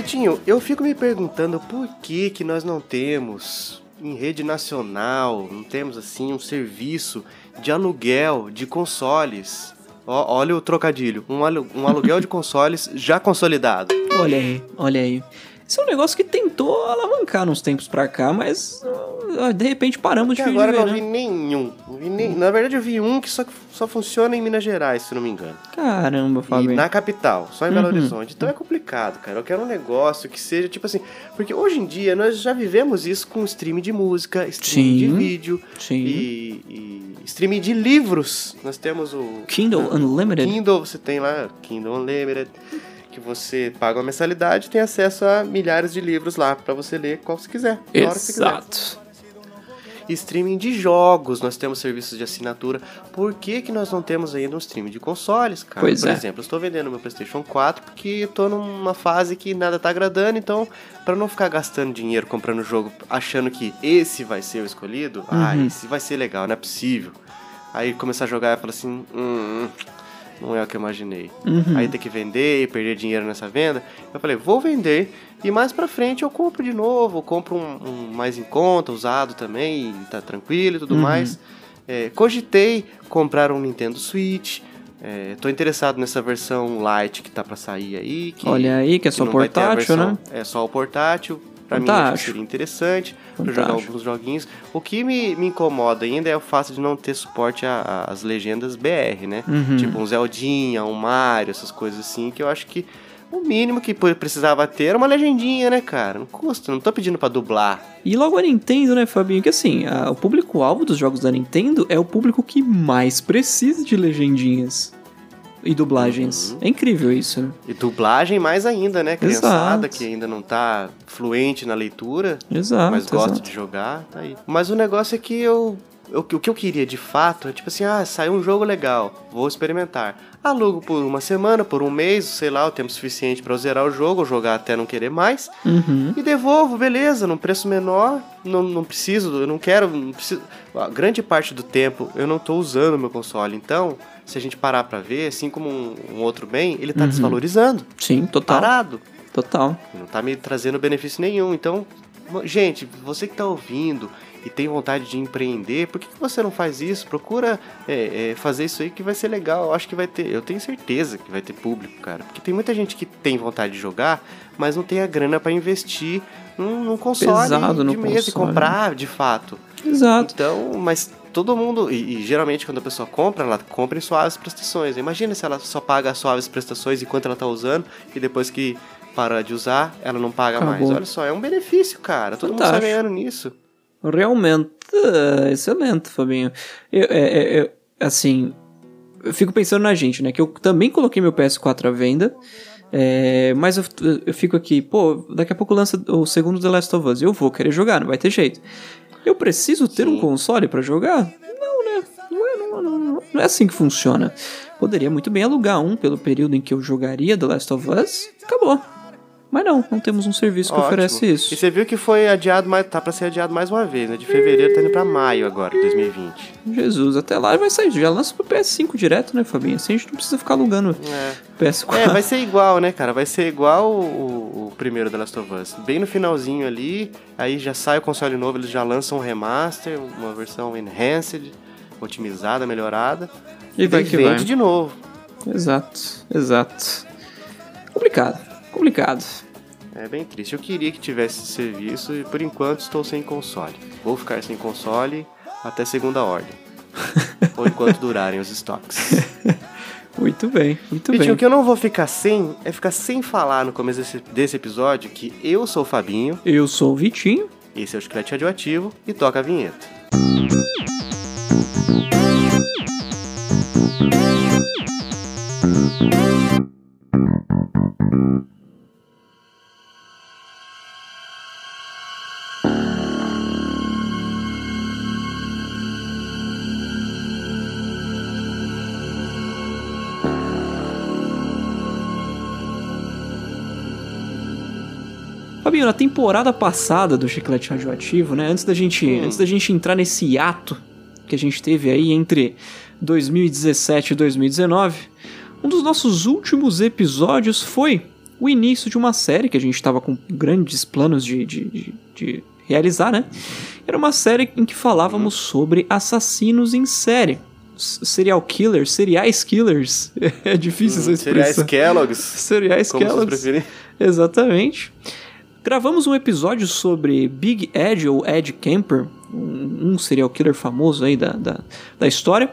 Vitinho, eu fico me perguntando por que que nós não temos em rede nacional, não temos assim um serviço de aluguel de consoles. Ó, olha o trocadilho, um, alu um aluguel de consoles já consolidado. Olha aí, olha aí. Isso é um negócio que tentou alavancar nos tempos pra cá, mas de repente paramos Até de agora ver, não né? vi nenhum. Não vi nem- Na verdade, eu vi um que só, só funciona em Minas Gerais, se não me engano. Caramba, E Fábio. na capital, só em Belo Uhum. Horizonte. Então é complicado, cara. Eu quero um negócio que seja tipo assim. Porque hoje em dia nós já vivemos isso com streaming de música, streaming de vídeo Sim. e, e streaming de livros. Nós temos o Kindle Unlimited. Kindle, você tem lá, Kindle Unlimited, que você paga uma mensalidade e tem acesso a milhares de livros lá pra você ler qual você quiser. Exato. Streaming de jogos, nós temos serviços de assinatura. Por que, que nós não temos ainda um streaming de consoles, cara? Pois Por é. exemplo, eu estou vendendo meu PlayStation 4 porque eu tô numa fase que nada tá agradando, então, pra não ficar gastando dinheiro comprando jogo achando que esse vai ser o escolhido, ah, Uhum. esse vai ser legal, não é possível. Aí começar a jogar e falar assim, hum, não é o que eu imaginei. Uhum. Aí ter que vender e perder dinheiro nessa venda. Eu falei, vou vender e mais pra frente eu compro de novo, compro um, um mais em conta, usado também, e tá tranquilo e tudo Uhum. mais. É, cogitei comprar um Nintendo Switch. É, tô interessado nessa versão Lite que tá pra sair aí. Olha aí, que é só portátil, versão- né? É só o portátil. Pra mim Fantástico. seria interessante pra jogar Fantástico. alguns joguinhos. O que me, me incomoda ainda é o fato de não ter suporte às legendas BR, né? Uhum. Tipo um Zeldinha, um Mario, essas coisas assim, que eu acho que o mínimo que precisava ter era uma legendinha, né, cara? Não custa, não tô pedindo pra dublar. E logo a Nintendo, né, Fabinho? Que assim, a- o público-alvo dos jogos da Nintendo é o público que mais precisa de legendinhas e dublagens. Uhum. É incrível isso, né? E dublagem mais ainda, né? Criançada Exato. que ainda não tá fluente na leitura, Exato. mas gosta exato. de jogar, tá aí. Mas o negócio é que eu, eu- o que eu queria de fato é tipo assim, ah, saiu um jogo legal, vou experimentar. Alugo por uma semana, por um mês, sei lá, o tempo suficiente pra eu zerar o jogo, ou jogar até não querer mais. Uhum. E devolvo, beleza, num preço menor, não, não preciso, eu não quero, não preciso. A grande parte do tempo eu não tô usando o meu console, então, se a gente parar pra ver, assim como um, um outro bem, ele tá Uhum. desvalorizando, Sim, total. parado, Total. não tá me trazendo benefício nenhum. Então, gente, você que tá ouvindo e tem vontade de empreender, por que, que você não faz isso? Procura é, é, fazer isso aí que vai ser legal. Eu acho que vai ter, eu tenho certeza que vai ter público, cara. Porque tem muita gente que tem vontade de jogar, mas não tem a grana pra investir num, num console Pesado de mesa e comprar de fato. Exato. Então, mas todo mundo, e, e geralmente quando a pessoa compra, ela compra em suaves prestações. Imagina se ela só paga as suaves prestações enquanto ela tá usando e depois que para de usar, ela não paga mais. Acabou. Olha só, é um benefício, cara. Todo mundo tá Fantástico. ganhando nisso. Realmente é, excelente, Fabinho. Eu, é, é, eu- assim, eu fico pensando na gente, né? Que eu também coloquei meu PS4 à venda. é, mas eu, eu fico aqui, pô, daqui a pouco lança o segundo The Last of Us. Eu vou querer jogar, não vai ter jeito. Eu preciso ter Sim. um console pra jogar? Não, né? Não é, não, não- não é assim que funciona. Poderia muito bem alugar um pelo período em que eu jogaria The Last of Us. Acabou. Mas não, não temos um serviço que Ótimo. oferece isso. E você viu que foi adiado, mais, tá pra ser adiado mais uma vez, né? De fevereiro tá indo pra maio agora, 2020. Jesus, até lá vai sair. Já lança pro PS5 direto, né, Fabinho? Assim a gente não precisa ficar alugando É. PS4. É, vai ser igual, né, cara? Vai ser igual o, o- primeiro The Last of Us. Bem no finalzinho ali, aí já sai o console novo, eles já lançam um remaster, uma versão enhanced, otimizada, melhorada. E vai daí que vende vai. de novo. Exato, exato. Complicado, complicado. É bem triste. Eu queria que tivesse esse serviço e por enquanto estou sem console. Vou ficar sem console até segunda ordem. Ou enquanto durarem os estoques. Muito bem, muito Vitinho, bem. o que eu não vou ficar sem é ficar sem falar no começo desse, desse episódio que eu sou o Fabinho, Eu sou o Vitinho. esse é o Chiclete Radioativo e toca a vinheta. Fabinho, na temporada passada do Chiclete Radioativo, né? Antes da gente, Hum. antes da gente entrar nesse hiato que a gente teve aí entre 2017 e 2019, um dos nossos últimos episódios foi o início de uma série que a gente estava com grandes planos de, de, de, de, realizar, né? Era uma série em que falávamos sobre assassinos em série. Serial killers, seriais killers. É difícil essa expressão. Seriais Kellogg's. Seriais como Kellogg's. vocês preferirem. Exatamente. Gravamos um episódio sobre Big Ed ou Ed Kemper, um, um serial killer famoso aí da, da, da história.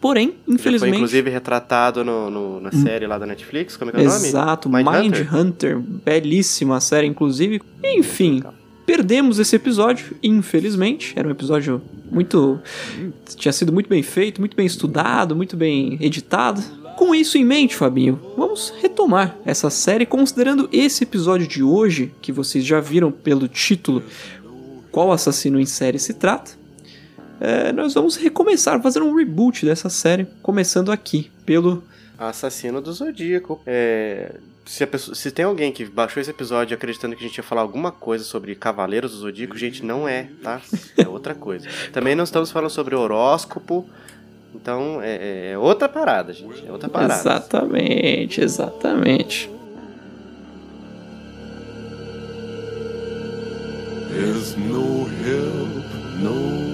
Porém, Já foi infelizmente. inclusive retratado no, no- na série lá da Netflix. Como é que é o nome? Exato? Mind Hunter, belíssima série, inclusive. Enfim, perdemos esse episódio, infelizmente. Era um episódio muito. tinha sido muito bem feito, muito bem estudado, muito bem editado. Com isso em mente, Fabinho, vamos retomar essa série considerando esse episódio de hoje, que vocês já viram pelo título qual assassino em série se trata. É, nós vamos recomeçar, fazer um reboot dessa série, começando aqui pelo Assassino do Zodíaco. É, se, a pessoa- se tem alguém que baixou esse episódio acreditando que a gente ia falar alguma coisa sobre Cavaleiros do Zodíaco, gente, não é, tá? É outra coisa. Também não estamos falando sobre horóscopo. Então, é, é outra parada, gente. É outra parada. Exatamente, exatamente. There's no help, no.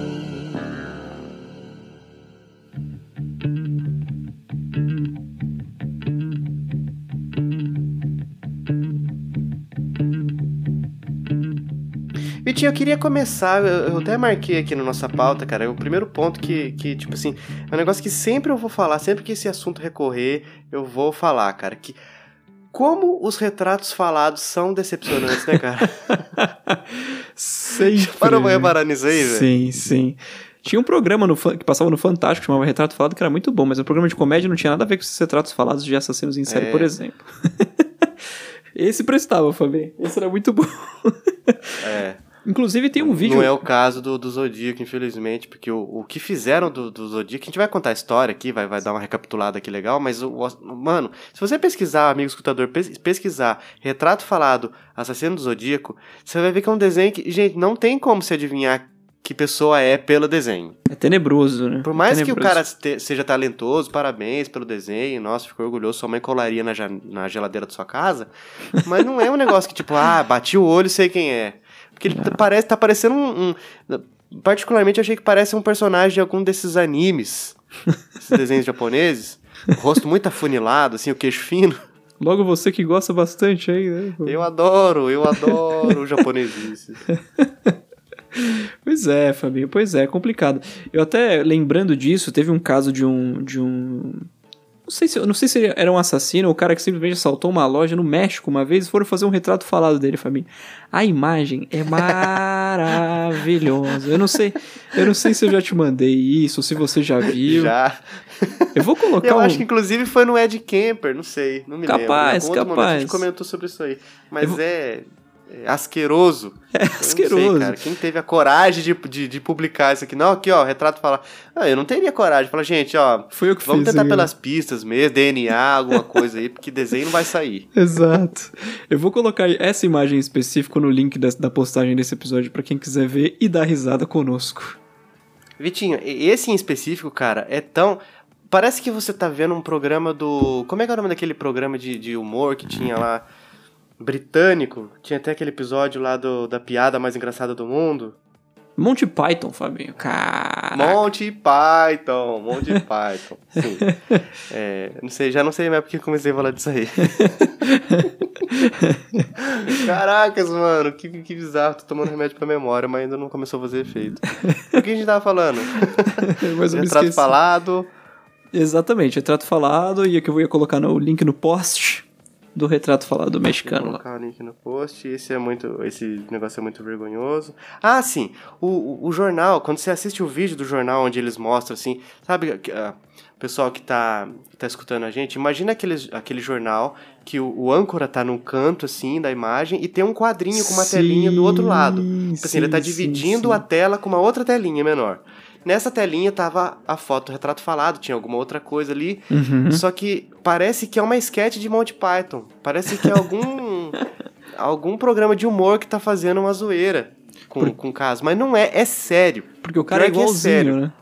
Vitinho, eu queria começar, eu, eu até marquei aqui na nossa pauta, cara, o primeiro ponto que, que, tipo assim, é um negócio que sempre eu vou falar, sempre que esse assunto recorrer, eu vou falar, cara, que como os retratos falados são decepcionantes, né, cara? Sempre. Parou pra reparar nisso aí, velho? Sim, sim. Tinha um programa no, que passava no Fantástico, chamava Retrato Falado, que era muito bom, mas o programa de comédia não tinha nada a ver com esses retratos falados de assassinos em série, É. por exemplo. Esse prestava, Fabinho. Esse era muito bom. É. Inclusive tem um vídeo. Não é o caso do, do Zodíaco, infelizmente, porque o, o que fizeram do, do Zodíaco, a gente vai contar a história aqui, vai, vai dar uma recapitulada aqui legal, mas, o, o- mano, se você pesquisar, amigo escutador, pes- pesquisar retrato falado assassino do Zodíaco, você vai ver que é um desenho que, gente, não tem como se adivinhar que pessoa é pelo desenho. É tenebroso, né? Por mais que o cara te- seja talentoso, parabéns pelo desenho, nossa, ficou orgulhoso, sua mãe colaria na, na geladeira da sua casa, mas não é um negócio que, tipo, ah, bati o olho e sei quem é. Porque ele tá- parece, tá parecendo um, um- Particularmente, achei que parece um personagem de algum desses animes, esses desenhos japoneses. O rosto muito afunilado, assim, o queixo fino. Logo você que gosta bastante aí, né? Eu adoro, eu adoro o japonesice. Pois é, Fabinho, pois é, é complicado. Eu até lembrando disso, teve um caso de um de um não sei se não sei se ele era um assassino ou o cara que simplesmente assaltou uma loja no México uma vez e foram fazer um retrato falado dele, Fabinho. A imagem é maravilhosa. Eu não sei, eu não sei se eu já te mandei isso, se você já viu. Já. Eu vou colocar Eu um... acho que inclusive foi no Ed Camper, não sei, não me Capaz, lembro. Outro momento a gente capaz. comentou sobre isso aí. Mas Eu é, é asqueroso. É asqueroso. sei, cara. Quem teve a coragem de, de, de publicar isso aqui? Não, aqui, ó, o retrato fala. Ah, eu não teria coragem. Fala, gente, ó, Foi eu que vamos fiz. tentar pelas pistas mesmo, DNA, alguma coisa aí, porque desenho não vai sair. Exato. Eu vou colocar essa imagem específica no link da, da postagem desse episódio pra quem quiser ver e dar risada conosco. Vitinho, esse em específico, cara, é tão. Parece que você tá vendo um programa do. Como é que é o nome daquele programa de, de humor que tinha lá? Britânico? Tinha até aquele episódio lá do, da piada mais engraçada do mundo. Monty Python, Fabinho. Caraca. Monty Python, Monty Python. Sim. É, não sei, já não sei mais porque comecei a falar disso aí. Caracas, mano, que, que bizarro. Tô tomando remédio pra memória, mas ainda não começou a fazer efeito. O que a gente tava falando? Mas eu Retrato falado. Exatamente, retrato falado e que eu ia colocar no link no post do retrato falado Vou mexicano lá. colocar o link no post. Esse é muito. Esse negócio é muito vergonhoso. Ah, sim. O, o, jornal, quando você assiste o vídeo do jornal onde eles mostram assim, sabe, o pessoal que tá, que tá escutando a gente, imagina aquele, aquele jornal que o, o âncora tá num canto assim da imagem e tem um quadrinho com uma telinha do outro lado. Tipo assim, ele tá sim, dividindo sim, a tela com uma outra telinha menor. Nessa telinha tava a foto do retrato falado, tinha alguma outra coisa ali. Uhum. Só que parece que é uma sketch de Monty Python. Parece que é algum algum programa de humor que tá fazendo uma zoeira com, com o caso. Mas não é, é sério. Porque o cara é Pior é igualzinho, sério. né?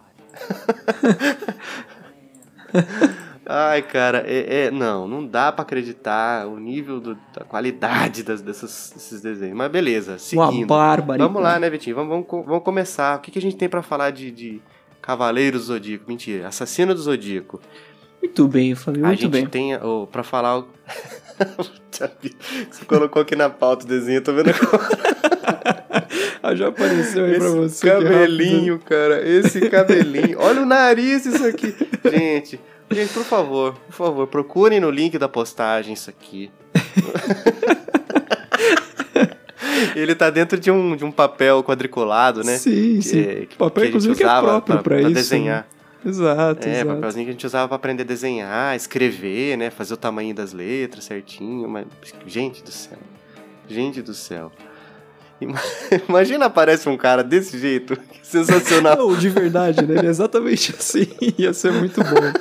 Ai, cara, é, é- não, não dá pra acreditar o nível do- da qualidade das, dessas, desses desenhos. Mas beleza, Uma seguindo. barbaridade. Vamos lá, né, Vitinho? Vamos, vamos, vamos começar. O que, que a gente tem pra falar de, de Cavaleiro do Zodíaco? Mentira, Assassino do Zodíaco. Muito bem, a muito gente bem. tem, oh, pra falar... Você colocou aqui na pauta o desenho, tô vendo agora. Ah, já apareceu aí pra Esse você. que rápido. cabelinho, cara. Esse cabelinho. Olha o nariz isso aqui. Gente, gente, por favor, por favor, procurem no link da postagem isso aqui. Ele tá dentro de um, de um papel quadriculado, né? Sim, sim. Que, que- papel, que a inclusive, que é próprio pra, isso. desenhar. Exato, É, exato. papelzinho que a gente usava pra aprender a desenhar, escrever, né? Fazer o tamanho das letras certinho. Mas, gente do céu. Gente do céu. Ima- Imagina aparece um cara desse jeito. Sensacional. Não, de verdade, né? Ele é exatamente assim. Ia ser muito bom.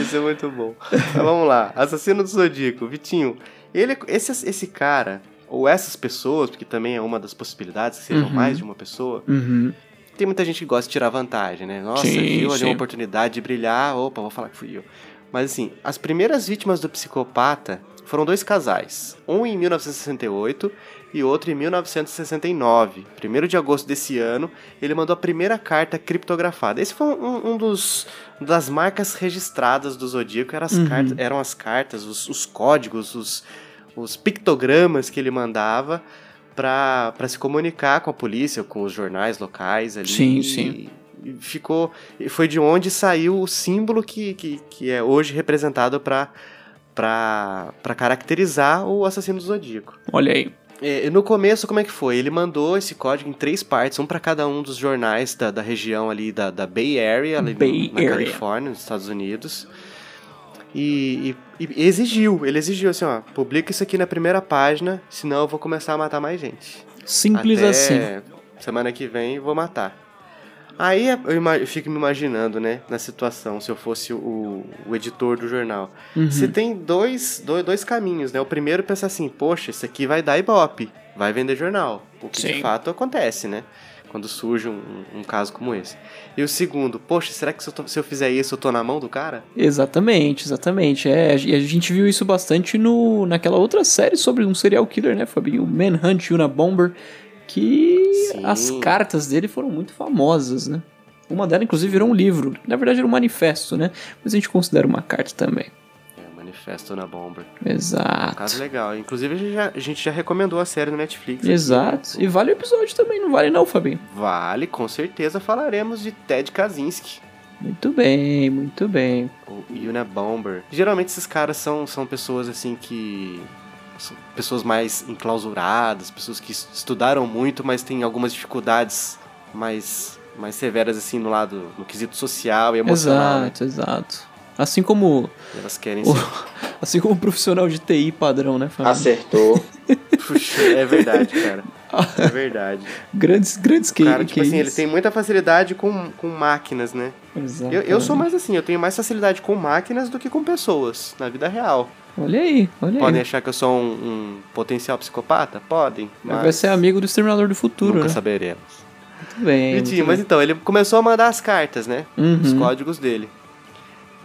Isso é muito bom. Mas vamos lá. Assassino do Zodíaco. Vitinho, ele, esse, esse cara, ou essas pessoas, porque também é uma das possibilidades que sejam Uhum. mais de uma pessoa, Uhum. Tem muita gente que gosta de tirar vantagem, né? Nossa, Sim, viu ali uma oportunidade de brilhar, opa, vou falar que fui eu. Mas assim, as primeiras vítimas do psicopata foram dois casais, um em 1968 e outro em 1969. 1 de agosto desse ano, ele mandou a primeira carta criptografada. Esse foi um, um dos das marcas registradas do Zodíaco, eram as, Uhum. cartas, eram as cartas, os, os códigos, os, os pictogramas que ele mandava para se comunicar com a polícia, com os jornais locais ali. Sim, E- sim. e ficou foi de onde saiu o símbolo que, que, que é hoje representado para para caracterizar o assassino do zodíaco. Olha aí. É, no começo, como é que foi? Ele mandou esse código em três partes, um para cada um dos jornais da, da região ali da, da Bay Area, ali Bay na Area. Califórnia, nos Estados Unidos. E, e- e exigiu, ele exigiu assim, ó, publica isso aqui na primeira página, senão eu vou começar a matar mais gente. Simples Até assim. Semana que vem eu vou matar. Aí eu, ima- eu fico me imaginando, né, na situação, se eu fosse o, o editor do jornal. Uhum. Você tem dois, dois, dois caminhos, né? O primeiro pensa assim, poxa, isso aqui vai dar ibope, vai vender jornal. O que Sim. de fato acontece, né? Quando surge um, um caso como esse. E o segundo, poxa, será que se eu, tô- se eu fizer isso eu tô na mão do cara? Exatamente, exatamente. É, e a gente viu isso bastante no, naquela outra série sobre um serial killer, né, Fabinho? Manhunt Una Bomber, que Sim. as cartas dele foram muito famosas, né? Uma delas, inclusive, virou um livro. Na verdade, era um manifesto, né? Mas a gente considera uma carta também. Manifesto na Bomber. Caso Exato. legal. Inclusive, a gente, já, a gente já recomendou a série no Netflix. aqui, Exato. né? E vale o episódio também, não vale não, Fabinho? Vale, com certeza falaremos de Ted Kaczynski, Muito bem, muito bem. o Unabomber. Geralmente esses caras são, são pessoas assim que. pessoas mais enclausuradas, pessoas que es- estudaram muito, mas têm algumas dificuldades mais, mais severas assim no lado, no quesito social e emocional. né? Exato, exato. Assim como Elas querem o, ser. assim como um profissional de TI padrão, né, Fabinho? Acertou. Puxa, é verdade, cara. É verdade. Grandes, grandes O que cara, tipo assim, ele tem muita facilidade com, com máquinas, né? Eu, eu sou mais assim, eu tenho mais facilidade com máquinas do que com pessoas, na vida real. Olha aí, olha Podem aí. achar que eu sou um, um potencial psicopata? Podem, mas Vai ser amigo do Exterminador do Futuro, nunca né? saberemos. Muito bem. Vitinho, mas então, ele começou a mandar as cartas, né? bem. Os Uhum. códigos dele.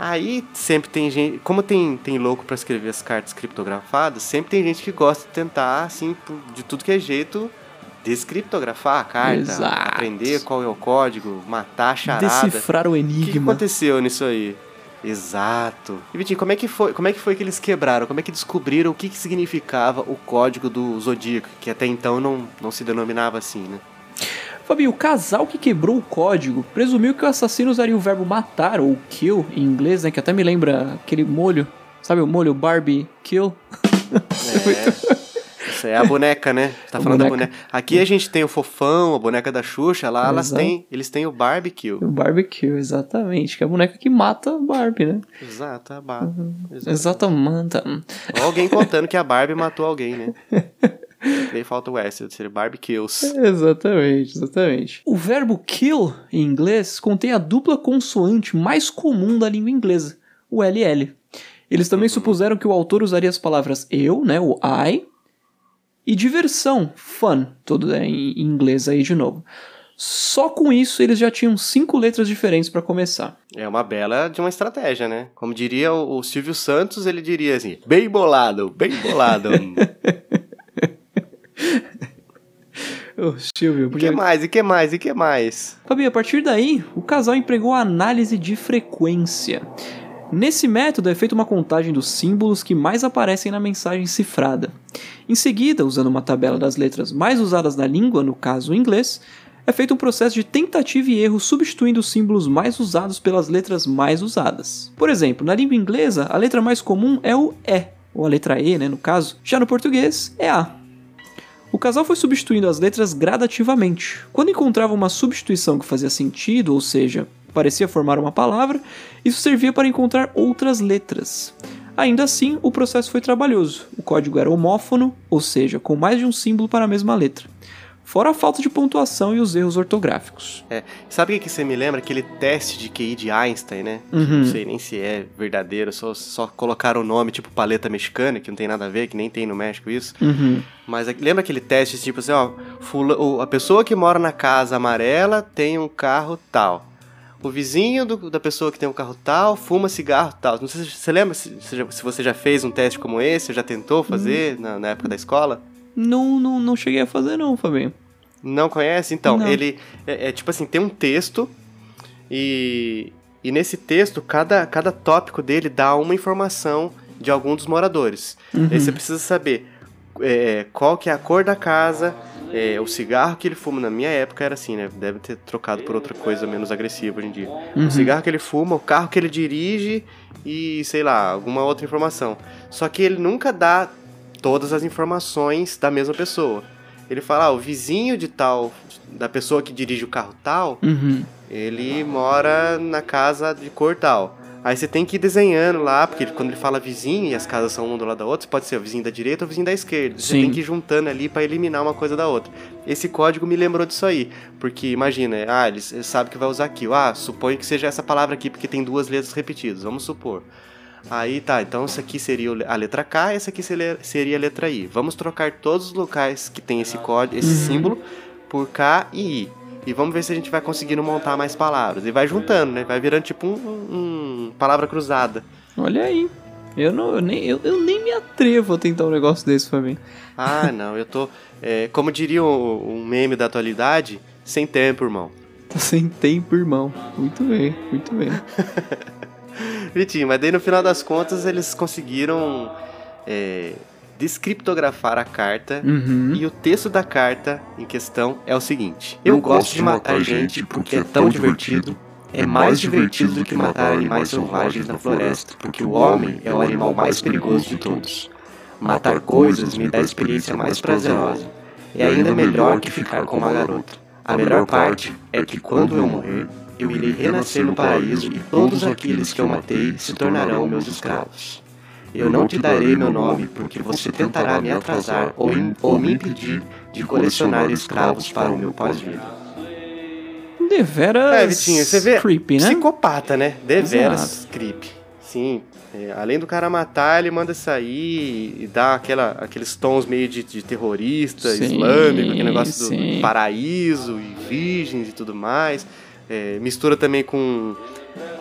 Aí sempre tem gente, como tem, tem louco pra escrever as cartas criptografadas, sempre tem gente que gosta de tentar, assim, de tudo que é jeito, descriptografar a carta, Exato. aprender qual é o código, matar a charada. Decifrar o O que, enigma. aconteceu nisso aí? Exato. E Vitinho, como é que foi? Como é que foi que eles quebraram? Como é que descobriram o que, que significava o código do Zodíaco, que até então não, não se denominava assim, né? Fabinho, o casal que quebrou o código presumiu que o assassino usaria o verbo matar, ou kill, em inglês, né? Que até me lembra aquele molho. Sabe o molho Barbie kill? É. Isso é a boneca, né? Tá A falando da boneca. boneca. Aqui a gente tem o fofão, a boneca da Xuxa, lá elas têm, eles têm o barbecue. O barbecue, exatamente. Que é a boneca que mata a Barbie, né? Exato, a Barbie. Uhum. Exato. Exatamente. Ou alguém contando que a Barbie matou alguém, né? Daí falta o S, seria barbecues. Exatamente, exatamente. O verbo kill, em inglês, contém a dupla consoante mais comum da língua inglesa, o LL. Eles também supuseram que o autor usaria as palavras eu, né, o I, e diversão, fun, tudo é em inglês aí de novo. Só com isso eles já tinham cinco letras diferentes para começar. É uma bela de uma estratégia, né? Como diria o, o Silvio Santos, ele diria assim: bem bolado, bem bolado. Ô, Silvio, E que mais? E que mais? E que mais? Fabinho, a partir daí, o casal empregou a análise de frequência. Nesse método é feita uma contagem dos símbolos que mais aparecem na mensagem cifrada. Em seguida, usando uma tabela das letras mais usadas na língua, no caso o inglês, é feito um processo de tentativa e erro substituindo os símbolos mais usados pelas letras mais usadas. Por exemplo, na língua inglesa, a letra mais comum é o E, ou a letra E, né, no caso. Já no português, é A. O casal foi substituindo as letras gradativamente. Quando encontrava uma substituição que fazia sentido, ou seja, parecia formar uma palavra, isso servia para encontrar outras letras. Ainda assim, o processo foi trabalhoso. O código era homófono, ou seja, com mais de um símbolo para a mesma letra. Fora a falta de pontuação e os erros ortográficos. É, sabe o que você me lembra? Aquele teste de QI de Einstein, né? Uhum. Não sei nem se é verdadeiro, só, só colocaram o nome tipo paleta mexicana, que não tem nada a ver, que nem tem no México isso. Uhum. Mas é- lembra aquele teste tipo assim, ó, fula- a pessoa que mora na casa amarela tem um carro tal. O vizinho do- da pessoa que tem um carro tal fuma cigarro tal. Não sei se você lembra se, se você já fez um teste como esse, ou já tentou fazer na, na época da escola. Não, não, não cheguei a fazer não, Fabinho. Não conhece? Então, Não. ele é, é tipo assim, tem um texto e, e nesse texto, cada, cada tópico dele dá uma informação de algum dos moradores. Aí você precisa saber é, qual que é a cor da casa, é, o cigarro que ele fuma. Na minha época era assim, né? Deve ter trocado por outra coisa menos agressiva hoje em dia. O cigarro que ele fuma, o carro que ele dirige e, sei lá, alguma outra informação. Só que ele nunca dá todas as informações da mesma pessoa. Ele fala, ah, o vizinho de tal, da pessoa que dirige o carro tal, Uhum. ele mora na casa de cor tal. Aí você tem que ir desenhando lá, porque quando ele fala vizinho e as casas são uma do lado da outra, pode ser o vizinho da direita ou o vizinho da esquerda. Você Sim. tem que ir juntando ali pra eliminar uma coisa da outra. Esse código me lembrou disso aí, porque imagina, ah, ele, sabe que vai usar aqui. Ah, suponho que seja essa palavra aqui, porque tem duas letras repetidas, vamos supor. Aí tá, então isso aqui seria a letra K, essa aqui seria a letra I. Vamos trocar todos os locais que tem esse código, esse símbolo, por K e I. E vamos ver se a gente vai conseguindo montar mais palavras. E vai juntando, né? Vai virando tipo um, um- um palavra cruzada. Olha aí. Eu, não, eu, nem, eu, eu nem me atrevo a tentar um negócio desse, Fabinho. Ah, não, eu tô. é, como diria um, um meme da atualidade, sem tempo, irmão. Tô sem tempo, irmão. Muito bem, muito bem. Vitinho, mas daí no final das contas eles conseguiram é, descriptografar a carta. Uhum. E o texto da carta em questão é o seguinte: Eu gosto de matar gente porque é tão divertido. É mais divertido do que matar animais selvagens na floresta, porque o homem é o animal mais perigoso de todos. Matar coisas me dá a experiência mais prazerosa. É ainda melhor que ficar com uma garota. A melhor parte é que quando eu morrer, eu irei renascer no paraíso e todos aqueles que eu matei se tornarão meus escravos. Eu não te darei meu nome porque você tentará me atrasar ou, ou me impedir de colecionar escravos para o meu pós-vida. Deveras É, Vitinho, você vê. creepy, né? Psicopata, né? Deveras Exato. creepy. Sim. é, além do cara matar, ele manda sair e dá aquela, aqueles tons meio de, de terrorista, Sim, islâmico, aquele negócio do sim. paraíso e virgens e tudo mais. É, mistura também com,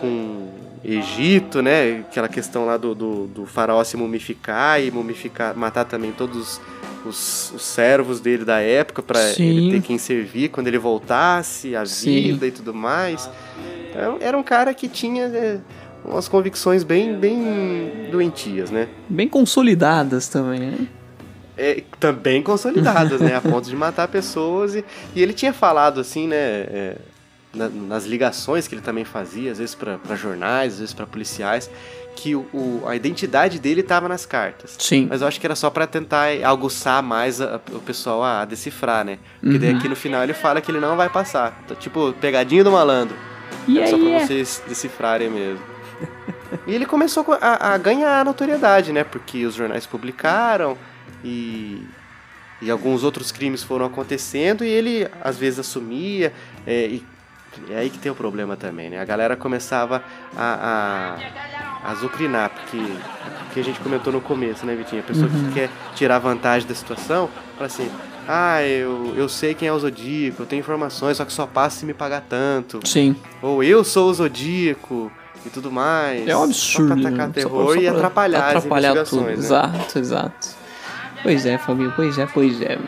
com Egito, né? Aquela questão lá do, do, do faraó se mumificar e mumificar, matar também todos os, os servos dele da época para ele ter quem servir quando ele voltasse, a Sim. vida e tudo mais. Então, era um cara que tinha é, umas convicções bem, bem doentias, né? Bem consolidadas também, né? É, também consolidadas, né? A ponto de matar pessoas. E, e ele tinha falado assim, né? é, na- nas ligações que ele também fazia, às vezes para jornais, às vezes para policiais, que o, o- a identidade dele estava nas cartas. Sim. Mas eu acho que era só pra tentar aguçar mais a- o pessoal a, decifrar, né? Porque daí Uhum. aqui no final ele fala que ele não vai passar. Então, tipo, pegadinha do malandro. E É só aí, pra vocês decifrarem mesmo. e ele começou a, a ganhar notoriedade, né? Porque os jornais publicaram e, e alguns outros crimes foram acontecendo e ele às vezes assumia. É, e é aí que tem o problema também, né? A galera começava a, a, a azucrinar, porque que a gente comentou no começo, né, Vitinho? A pessoa Uhum. que quer tirar vantagem da situação, fala assim: Ah, eu, eu sei quem é o Zodíaco, eu tenho informações, só que só passa se me pagar tanto. Sim. Ou eu sou o Zodíaco e tudo mais. É um absurdo. Só pra atacar né? terror Só pra- e só pra atrapalhar, atrapalhar as tudo. investigações, né? Exato, exato. Pois é, Fabinho, pois é, pois é.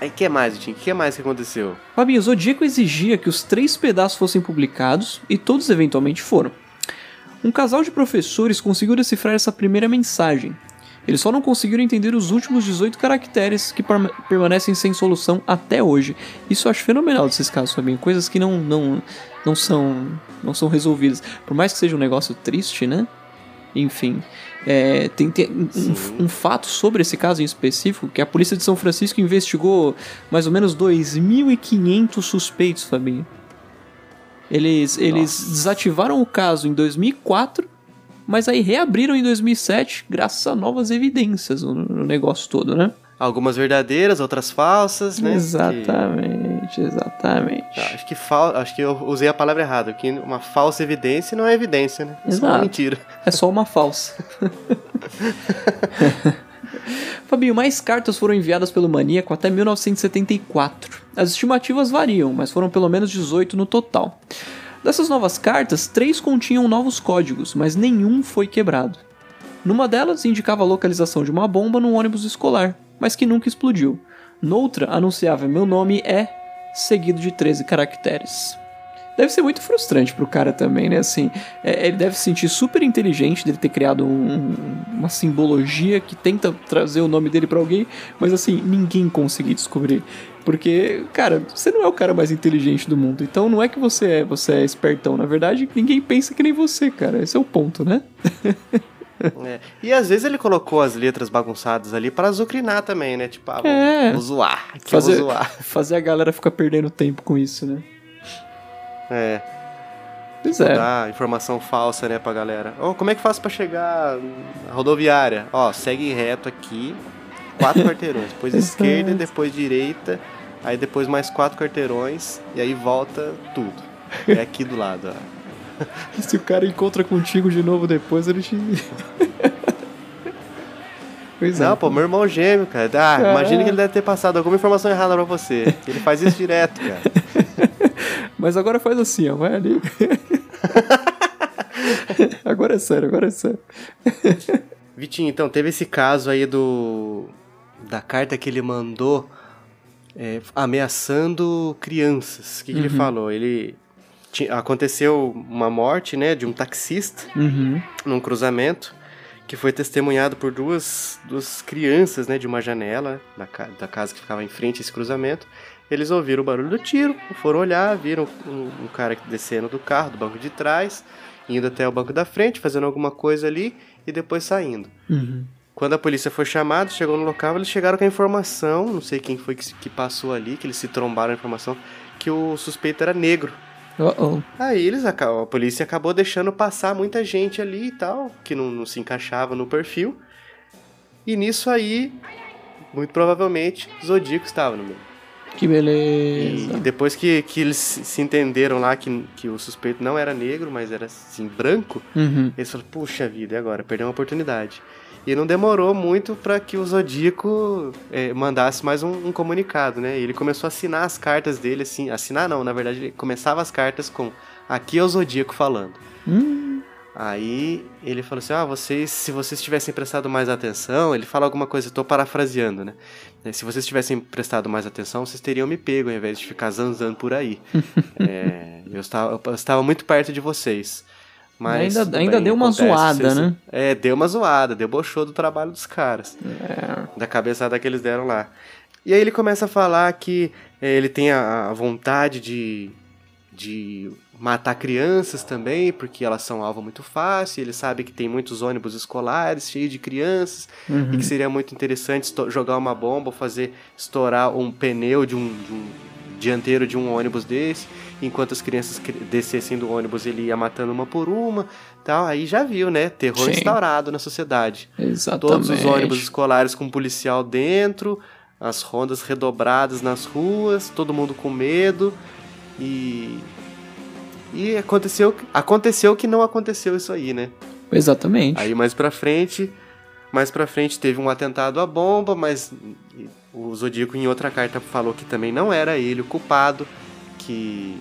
Aí que mais, Vitinho? O que mais que aconteceu? Fabinho, o Zodíaco exigia que os três pedaços fossem publicados e todos eventualmente foram. Um casal de professores conseguiu decifrar essa primeira mensagem. Eles só não conseguiram entender os últimos 18 caracteres que perma- permanecem sem solução até hoje. Isso eu acho fenomenal desses casos, Fabinho. Coisas que não, não, não, são, não são resolvidas. Por mais que seja um negócio triste, né? Enfim, é, tem, tem um- um, um fato sobre esse caso em específico, que a polícia de São Francisco investigou mais ou menos 2.500 suspeitos, Fabinho. Eles, eles desativaram o caso em 2004, mas aí reabriram em 2007 graças a novas evidências no, no negócio todo, né? Algumas verdadeiras, outras falsas, né? Que- Exatamente, exatamente. Ah, acho que fal... acho que eu usei a palavra errada, que uma falsa evidência não é evidência, né? É só uma Exato. mentira. É só uma falsa. Fabinho, mais cartas foram enviadas pelo maníaco até 1974. As estimativas variam, mas foram pelo menos 18 no total. Dessas novas cartas, três continham novos códigos, mas nenhum foi quebrado. Numa delas indicava a localização de uma bomba num ônibus escolar, mas que nunca explodiu. Noutra anunciava meu nome é seguido de 13 caracteres. Deve ser muito frustrante pro cara também, né? Assim, é, ele deve se sentir super inteligente dele ter criado um- uma simbologia que tenta trazer o nome dele pra alguém, mas assim, ninguém conseguir descobrir. Porque, cara, você não é o cara mais inteligente do mundo. Então não é que você é, você é espertão. Na verdade, ninguém pensa que nem você, cara. Esse é o ponto, né? É. E às vezes ele colocou as letras bagunçadas ali para azucrinar também, né? Tipo, ah, vou, É. vou zoar. Fazer, vou zoar. fazer a galera ficar perdendo tempo com isso, né? É, Pois é. dar informação falsa, né, pra galera. Ô, como é que faço pra chegar na rodoviária? Ó, segue reto aqui, quatro quarteirões. Depois esquerda, depois direita, aí depois mais quatro quarteirões, e aí volta tudo. É aqui do lado, ó. Se o cara encontra contigo de novo depois, ele te. pois Não, é. pô, meu irmão gêmeo, cara. Ah, imagina que ele deve ter passado alguma informação errada pra você. Ele faz isso direto, cara. Mas agora faz assim, ó, vai ali. agora é sério, agora é sério. Vitinho, então, teve esse caso aí do. da carta que ele mandou é, ameaçando crianças. O que, que ele falou? Ele. Aconteceu uma morte, né, de um taxista Uhum. num cruzamento que foi testemunhado por duas, duas crianças, né, de uma janela da, ca- da casa que ficava em frente a esse cruzamento. Eles ouviram o barulho do tiro, foram olhar, viram um, um cara descendo do carro, do banco de trás, indo até o banco da frente, fazendo alguma coisa ali e depois saindo. Uhum. Quando a polícia foi chamada, chegou no local, eles chegaram com a informação, não sei quem foi que, que passou ali, que eles se trombaram a informação, que o suspeito era negro. Oh, oh. Aí eles, a polícia acabou deixando passar muita gente ali e tal, que não, não se encaixava no perfil. E nisso aí, muito provavelmente, Zodíaco estava no meio. Que beleza. e depois que, que eles se se entenderam lá que, que o suspeito não era negro, mas era assim, branco, Uhum. eles falaram, puxa vida, e agora? Perdeu uma oportunidade. E não demorou muito para que o Zodíaco eh, mandasse mais um, um comunicado, né? E ele começou a assinar as cartas dele, assim. Assinar não, na verdade, ele começava as cartas com aqui é o Zodíaco falando. Hum, Aí ele falou assim: Ah, vocês, se vocês tivessem prestado mais atenção, ele fala alguma coisa, tô parafraseando, né? Eh, Se vocês tivessem prestado mais atenção, vocês teriam me pego ao invés de ficar zanzando por aí. É, eu, estava, eu estava muito perto de vocês. Mas Ainda- ainda bem, deu uma acontece, zoada, né? É, deu uma zoada, debochou do trabalho dos caras é. da cabeçada que eles deram lá. E aí ele começa a falar que eh, ele tem a, a vontade de, de matar crianças também, porque elas são alvo muito fácil. Ele sabe que tem muitos ônibus escolares cheios de crianças Uhum. e que seria muito interessante jogar uma bomba ou fazer estourar um pneu de um, de um dianteiro de um ônibus desse. Enquanto as crianças descessem do ônibus, ele ia matando uma por uma. Tal. Aí já viu, né? Terror Sim. instaurado na sociedade. Exatamente. Todos os ônibus escolares com policial dentro, as rondas redobradas nas ruas, todo mundo com medo. E. E aconteceu, aconteceu que não aconteceu isso aí, né? Exatamente. Aí mais pra frente, Mais pra frente teve um atentado à bomba, mas o Zodíaco em outra carta falou que também não era ele o culpado, que,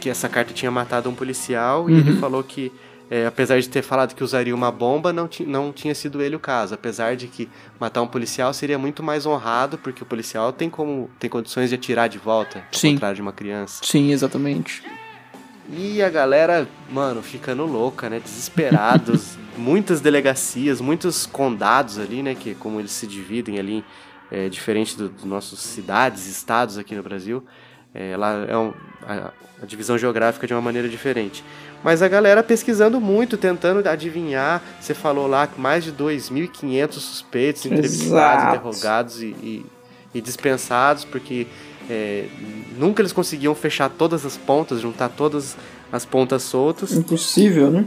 que essa carta tinha matado um policial, e ele falou que, é, apesar de ter falado que usaria uma bomba, não, não tinha sido ele o caso. Apesar de que matar um policial seria muito mais honrado, porque o policial tem como tem condições de atirar de volta, ao Sim. contrário de uma criança. Sim, exatamente. E a galera, mano, ficando louca, né? Desesperados. Muitas delegacias, muitos condados ali, né? Que como eles se dividem ali, é, diferente do- dos nossos cidades, estados aqui no Brasil. É, lá é um- a, a divisão geográfica de uma maneira diferente. Mas a galera pesquisando muito, tentando adivinhar. Você falou lá que mais de 2.500 suspeitos, entrevistados, Exato. interrogados e, e- e dispensados, porque é, nunca eles conseguiam fechar todas as pontas, juntar todas as pontas soltas, Impossível, né?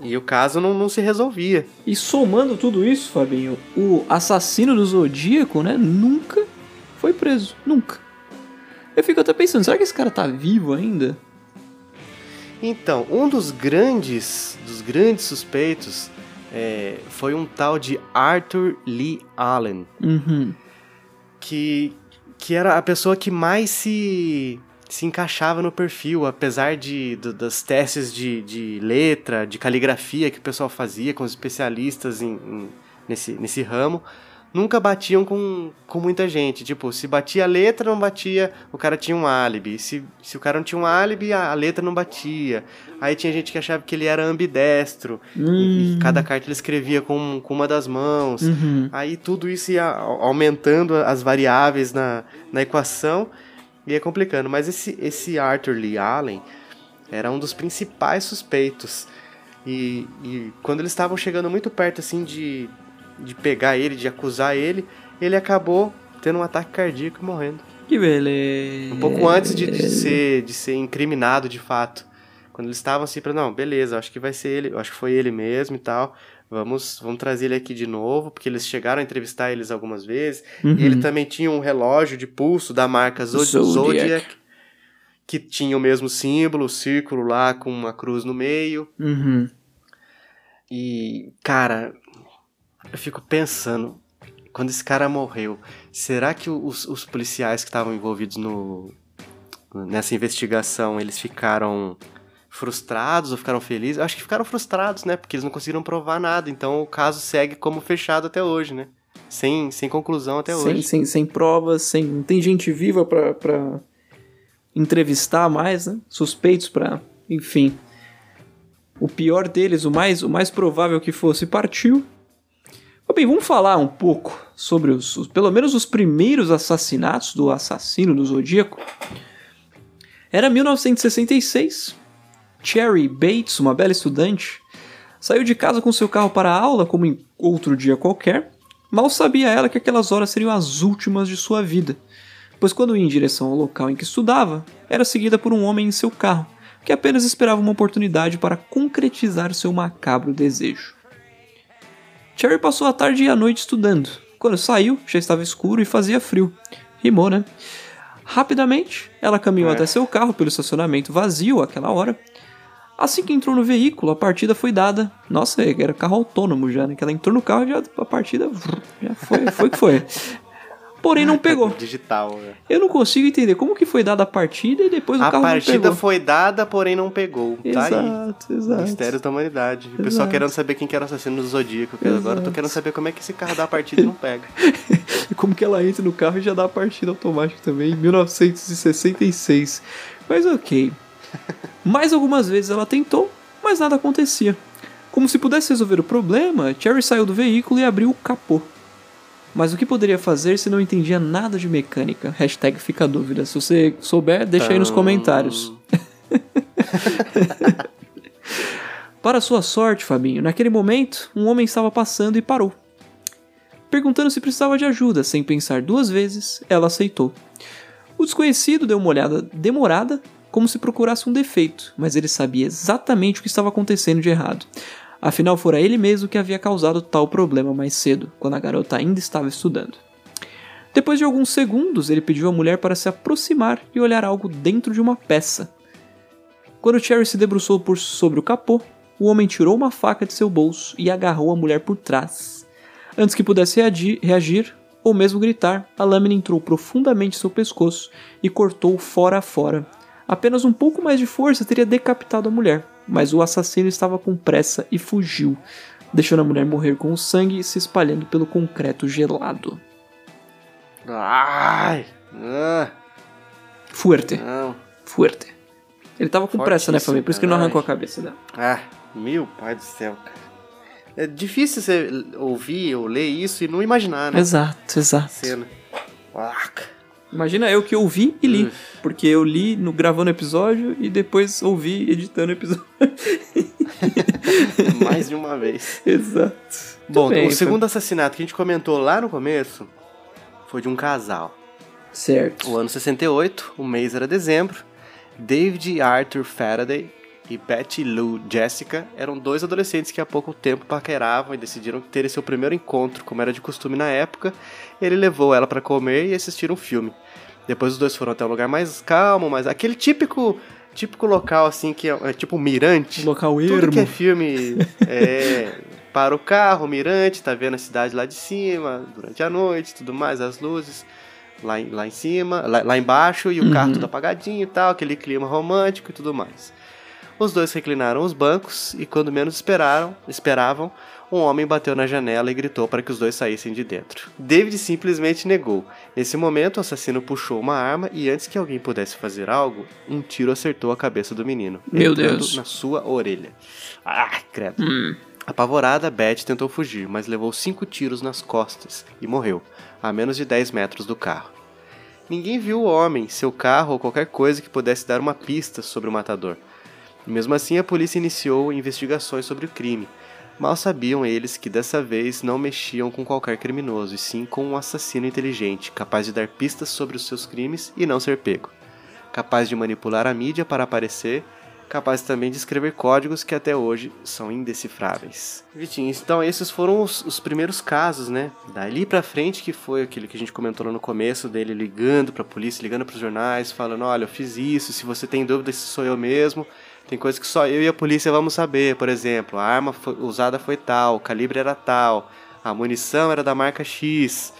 e o caso não, não se resolvia. E somando tudo isso, Fabinho, o assassino do Zodíaco, né, nunca foi preso. Nunca. Eu fico até pensando, será que esse cara tá vivo ainda? Então, um dos grandes, dos grandes suspeitos é, foi um tal de Arthur Lee Allen, Uhum. que, que era a pessoa que mais se, se encaixava no perfil, apesar de, do- das testes de, de letra, de caligrafia que o pessoal fazia com os especialistas em, em- nesse, nesse ramo, nunca batiam com, com muita gente. Tipo, se batia a letra, não batia, o cara tinha um álibi. Se, se o cara não tinha um álibi, a, a letra não batia. Aí tinha gente que achava que ele era ambidestro, e, e cada carta ele escrevia com, com uma das mãos. Uhum. Aí tudo isso ia au- aumentando as variáveis na, na equação e ia complicando. Mas esse, esse Arthur Lee Allen era um dos principais suspeitos. E, e quando eles estavam chegando muito perto assim de, de pegar ele, de acusar ele, ele acabou tendo um ataque cardíaco e morrendo. Que beleza. Um pouco antes de, de ser, de ser incriminado de fato. Quando eles estavam assim para não, beleza, acho que vai ser ele, acho que foi ele mesmo e tal. Vamos, vamos trazer ele aqui de novo, porque eles chegaram a entrevistar eles algumas vezes. Uhum. E ele também tinha um relógio de pulso da marca Zod- Zodiac. Zodiac, que tinha o mesmo símbolo, o círculo lá com uma cruz no meio. Uhum. E, cara, eu fico pensando, quando esse cara morreu, será que os, os policiais que estavam envolvidos no, nessa investigação, eles ficaram frustrados ou ficaram felizes? Eu acho que ficaram frustrados, né? Porque eles não conseguiram provar nada. Então o caso segue como fechado até hoje, né? Sem, sem conclusão até sem, hoje. sem, sem provas, sem. Não tem gente viva pra, pra entrevistar mais, né? Suspeitos pra. Enfim. O pior deles, o mais, o mais provável que fosse, partiu. Bem, vamos falar um pouco sobre os, os- pelo menos os primeiros assassinatos do assassino do Zodíaco. Era 1966. Cherry Bates, uma bela estudante, saiu de casa com seu carro para a aula como em outro dia qualquer. Mal sabia ela que aquelas horas seriam as últimas de sua vida, pois quando ia em direção ao local em que estudava, era seguida por um homem em seu carro, que apenas esperava uma oportunidade para concretizar seu macabro desejo. Cherry passou a tarde e a noite estudando. Quando saiu, já estava escuro e fazia frio. Rimou, né? Rapidamente, ela caminhou É. até seu carro pelo estacionamento vazio àquela hora. Assim que entrou no veículo, a partida foi dada. Nossa, era carro autônomo já, né? Que ela entrou no carro e já a partida já foi, foi que foi. Porém, não pegou. Digital, né? Eu não consigo entender como que foi dada a partida e depois o A carro não partida pegou. foi dada, porém não pegou. Tá aí. Exato, exato. Mistérios da humanidade. O pessoal Exato. querendo saber quem que era o assassino do Zodíaco. Agora eu tô Exato. querendo saber como é que esse carro dá a partida e não pega. E como que ela entra no carro e já dá a partida automática também, em 1966. Mas ok. Mais algumas vezes ela tentou, mas nada acontecia. Como se pudesse resolver o problema, Cherry saiu do veículo e abriu o capô. Mas o que poderia fazer se não entendia nada de mecânica? Hashtag fica a dúvida. Se você souber, deixa aí nos Tão- comentários. Para sua sorte, Fabinho, naquele momento, um homem estava passando e parou. Perguntando se precisava de ajuda, sem pensar duas vezes, ela aceitou. O desconhecido deu uma olhada demorada, como se procurasse um defeito, mas ele sabia exatamente o que estava acontecendo de errado. Afinal, fora ele mesmo que havia causado tal problema mais cedo, quando a garota ainda estava estudando. Depois de alguns segundos, ele pediu à mulher para se aproximar e olhar algo dentro de uma peça. Quando Cherry se debruçou por sobre o capô, o homem tirou uma faca de seu bolso e agarrou a mulher por trás. Antes que pudesse reagir, reagir ou mesmo gritar, a lâmina entrou profundamente em seu pescoço e cortou fora a fora. Apenas um pouco mais de força teria decapitado a mulher, mas o assassino estava com pressa e fugiu, deixando a mulher morrer com o sangue se espalhando pelo concreto gelado. Ai! Ah, Fuerte, não. fuerte. Ele tava com pressa, né, Fortíssimo, família? Por isso que ele não arrancou a cabeça dela. Ah, meu pai do céu, cara. É difícil você ouvir ou ler isso e não imaginar, né? Exato, exato. Cena. Uaca. Imagina eu que ouvi e li. Porque eu li no, gravando o episódio e depois ouvi editando o episódio. Mais de uma vez. Exato. Bom, bem, o segundo assassinato que a gente comentou lá no começo foi de um casal. Certo. O ano 68, o mês era dezembro. David Arthur Faraday e Betty Lou Jessica eram dois adolescentes que há pouco tempo paqueravam e decidiram ter seu primeiro encontro, como era de costume na época. Ele levou ela para comer e assistir um filme. Depois os dois foram até um lugar mais calmo, mas aquele típico típico local assim que é, é tipo um mirante. Local Tudo ermo. que é filme é, para o carro, mirante, tá vendo a cidade lá de cima, durante a noite, tudo mais, as luzes lá, em- lá em cima, lá, lá embaixo e o carro tudo apagadinho e tal, aquele clima romântico e tudo mais. Os dois reclinaram os bancos e quando menos esperaram, esperavam, um homem bateu na janela e gritou para que os dois saíssem de dentro. David simplesmente negou. Nesse momento, o assassino puxou uma arma e antes que alguém pudesse fazer algo, um tiro acertou a cabeça do menino, Meu Deus. na sua orelha. Ah, credo. Hum. Apavorada, Beth tentou fugir, mas levou cinco tiros nas costas e morreu, a menos de 10 metros do carro. Ninguém viu o homem, seu carro ou qualquer coisa que pudesse dar uma pista sobre o matador. Mesmo assim, a polícia iniciou investigações sobre o crime. Mal sabiam eles que dessa vez não mexiam com qualquer criminoso, e sim com um assassino inteligente, capaz de dar pistas sobre os seus crimes e não ser pego. Capaz de manipular a mídia para aparecer, capaz também de escrever códigos que até hoje são indecifráveis. Vitinho, então esses foram os, os primeiros casos, né? Dali pra frente que foi aquilo que a gente comentou lá no começo dele ligando pra polícia, ligando pros jornais, falando, olha, eu fiz isso, se você tem dúvida se sou eu mesmo, tem coisas que só eu e a polícia vamos saber, por exemplo, a arma foi- usada foi tal, o calibre era tal, a munição era da marca X,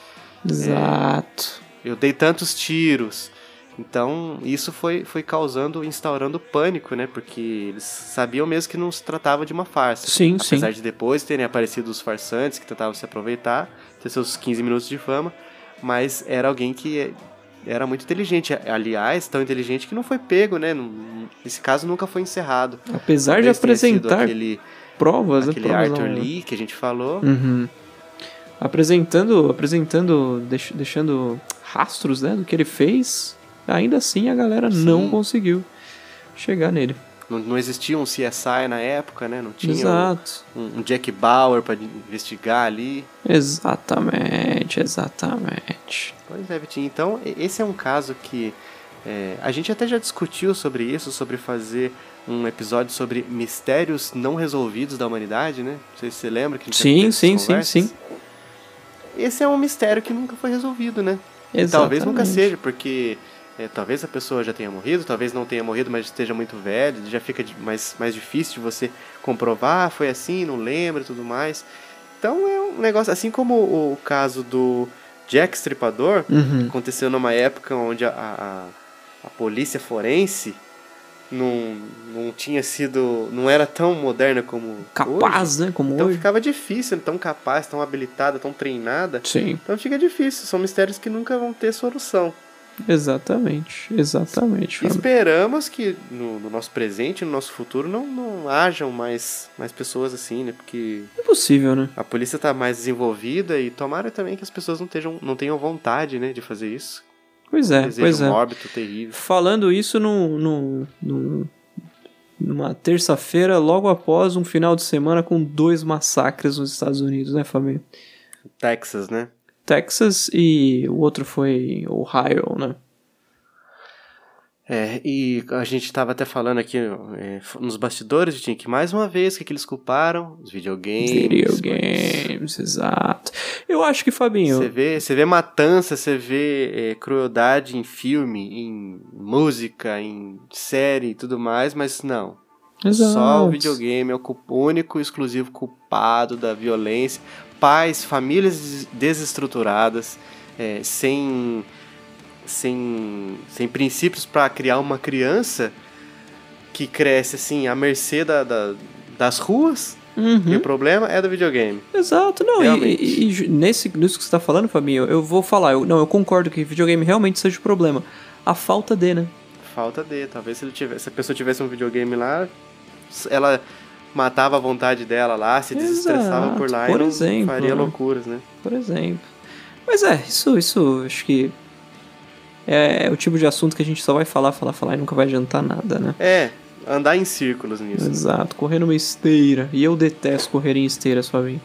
Exato. eu dei tantos tiros. Então, isso foi, foi causando, instaurando pânico, né? Porque eles sabiam mesmo que não se tratava de uma farsa. Sim, sim. Apesar de depois terem aparecido os farsantes que tentavam se aproveitar, ter seus 15 minutos de fama, mas era alguém que era muito inteligente. Aliás, tão inteligente que não foi pego, né? Não- Esse caso nunca foi encerrado. Apesar de Talvez sido apresentar aquele, provas, né? aquele Provas Arthur não. Lee que a gente falou. Uhum. Apresentando, apresentando, deix- deixando rastros, né, do que ele fez. Ainda assim, a galera não Sim. conseguiu chegar nele. Não, não existia um CSI na época, né? Não tinha um- Exato. um, um Jack Bauer pra investigar ali. Exatamente, exatamente. Pois é, Vitinho. Então, e- esse é um caso que é, a gente até já discutiu sobre isso, sobre fazer um episódio sobre mistérios não resolvidos da humanidade, né? Não sei se você lembra que a gente Sim, sim, sim, sim. Esse é um mistério que nunca foi resolvido, né? E Exatamente. talvez nunca seja, porque é, talvez a pessoa já tenha morrido, talvez não tenha morrido, mas esteja muito velho, já fica mais, mais difícil de você comprovar, foi assim, não lembra e tudo mais. Então é um negócio, assim como o, caso do Jack Stripador, Uhum. aconteceu numa época onde a, a, a polícia forense não, não tinha sido, não era tão moderna como hoje. Capaz, né, como Então hoje. ficava difícil, tão capaz, tão habilitada, tão treinada. Sim, Então fica difícil, são mistérios que nunca vão ter solução. Exatamente, exatamente. Esperamos que no, no nosso presente, no nosso futuro, não, não hajam mais, mais pessoas assim, né? Porque É possível, né? a polícia tá mais desenvolvida e tomara também que as pessoas não, tenham, não tenham vontade, né, de fazer isso. Pois é, Desejo pois é. um óbito terrível. Falando isso no, no, no- numa terça-feira, logo após um final de semana com dois massacres nos Estados Unidos, né, Fabinho? Texas, né? Texas e o outro foi Ohio, né? É, e a gente tava até falando aqui é, nos bastidores, Vitinho, que mais uma vez, o que, que eles culparam? Os videogames. Videogames, exato. Eu acho que, Fabinho, Você vê, você vê matança, você vê é, crueldade em filme, em música, em série e tudo mais, mas não. Exato. Só o videogame é o único exclusivo culpado da violência. Pais, famílias des- desestruturadas, é, sem, sem, sem princípios para criar uma criança que cresce assim à mercê da, da- das ruas. E Uhum. o problema é do videogame. Exato, não, e, Realmente. e- e ju- nesse, nisso que você tá falando, Fabinho, eu vou falar, eu, não, eu concordo que videogame realmente seja o problema. A falta de, né? Falta de, talvez se, ele tivesse, se a pessoa tivesse um videogame lá, ela matava a vontade dela lá, se desestressava Exato, por lá por e não exemplo, faria né? loucuras, né? Por exemplo. Mas é, isso, isso acho que é, o tipo de assunto que a gente só vai falar, falar, falar e nunca vai adiantar nada, né? É, andar em círculos nisso. Exato, correr numa esteira. E eu detesto correr em esteiras, Fabinho.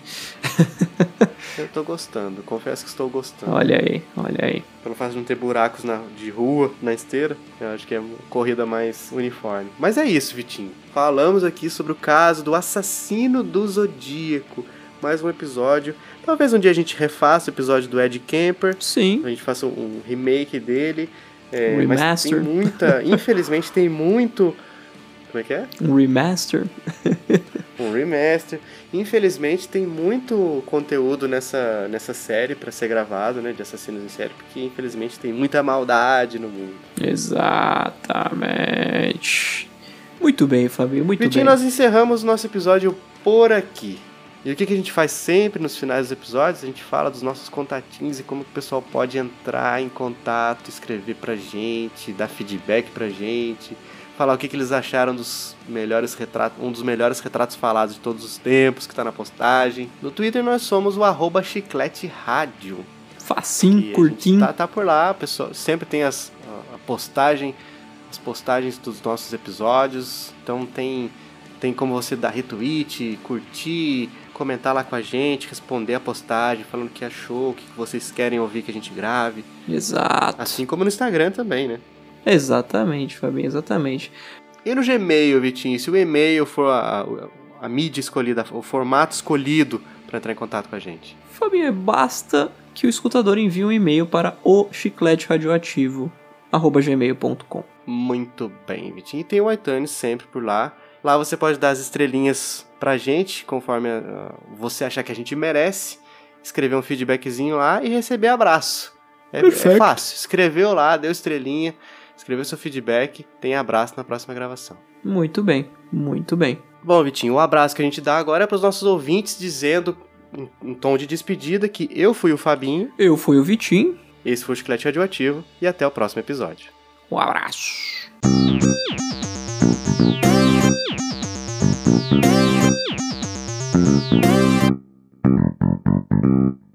Eu tô gostando, confesso que estou gostando. Olha aí, olha aí. Pelo fato de não ter buracos na, de rua, na esteira, eu acho que é uma corrida mais uniforme. Mas é isso, Vitinho. Falamos aqui sobre o caso do assassino do Zodíaco. Mais um episódio. Talvez um dia a gente refaça o episódio do Ed Kemper. Sim, A gente faça um remake dele. É, Um mas remaster. tem muita. infelizmente tem muito. Como é que é? um remaster. Um remaster. Infelizmente tem muito conteúdo nessa, nessa série pra ser gravado, né? De assassinos em série, porque infelizmente tem muita maldade no mundo. Exatamente. Muito bem, Fabinho, muito Vitinho, bem. nós encerramos o nosso episódio por aqui. E o que, que a gente faz sempre nos finais dos episódios? A gente fala dos nossos contatinhos e como o pessoal pode entrar em contato, escrever pra gente, dar feedback pra gente, falar o que, que eles acharam dos melhores retratos, um dos melhores retratos falados de todos os tempos que tá na postagem. No Twitter nós somos o arroba chiclete rádio. Facinho, curtinho. Tá, tá por lá, pessoal. Sempre tem as, a- a postagem, as postagens dos nossos episódios. Então tem, tem como você dar retweet, curtir, comentar lá com a gente, responder a postagem, falando o que achou, o que vocês querem ouvir que a gente grave. Exato. Assim como no Instagram também, né? Exatamente, Fabinho, exatamente. E no Gmail, Vitinho, se o e-mail for a, a, a mídia escolhida, o formato escolhido para entrar em contato com a gente. Fabinho, basta que o escutador envie um e-mail para o chiclete radioativo gmail.com. Muito bem, Vitinho. E tem o iTunes sempre por lá. Lá você pode dar as estrelinhas pra gente, conforme ah, você achar que a gente merece. Escrever um feedbackzinho lá e receber abraço. É, é fácil. Escreveu lá, deu estrelinha, escreveu seu feedback, tem abraço na próxima gravação. Muito bem, muito bem. Bom, Vitinho, o abraço que a gente dá agora é para os nossos ouvintes, dizendo, em, em tom de despedida, que eu fui o Fabinho, Eu fui o Vitinho. esse foi o Chiclete Radioativo, e até o próximo episódio. Um abraço. Thank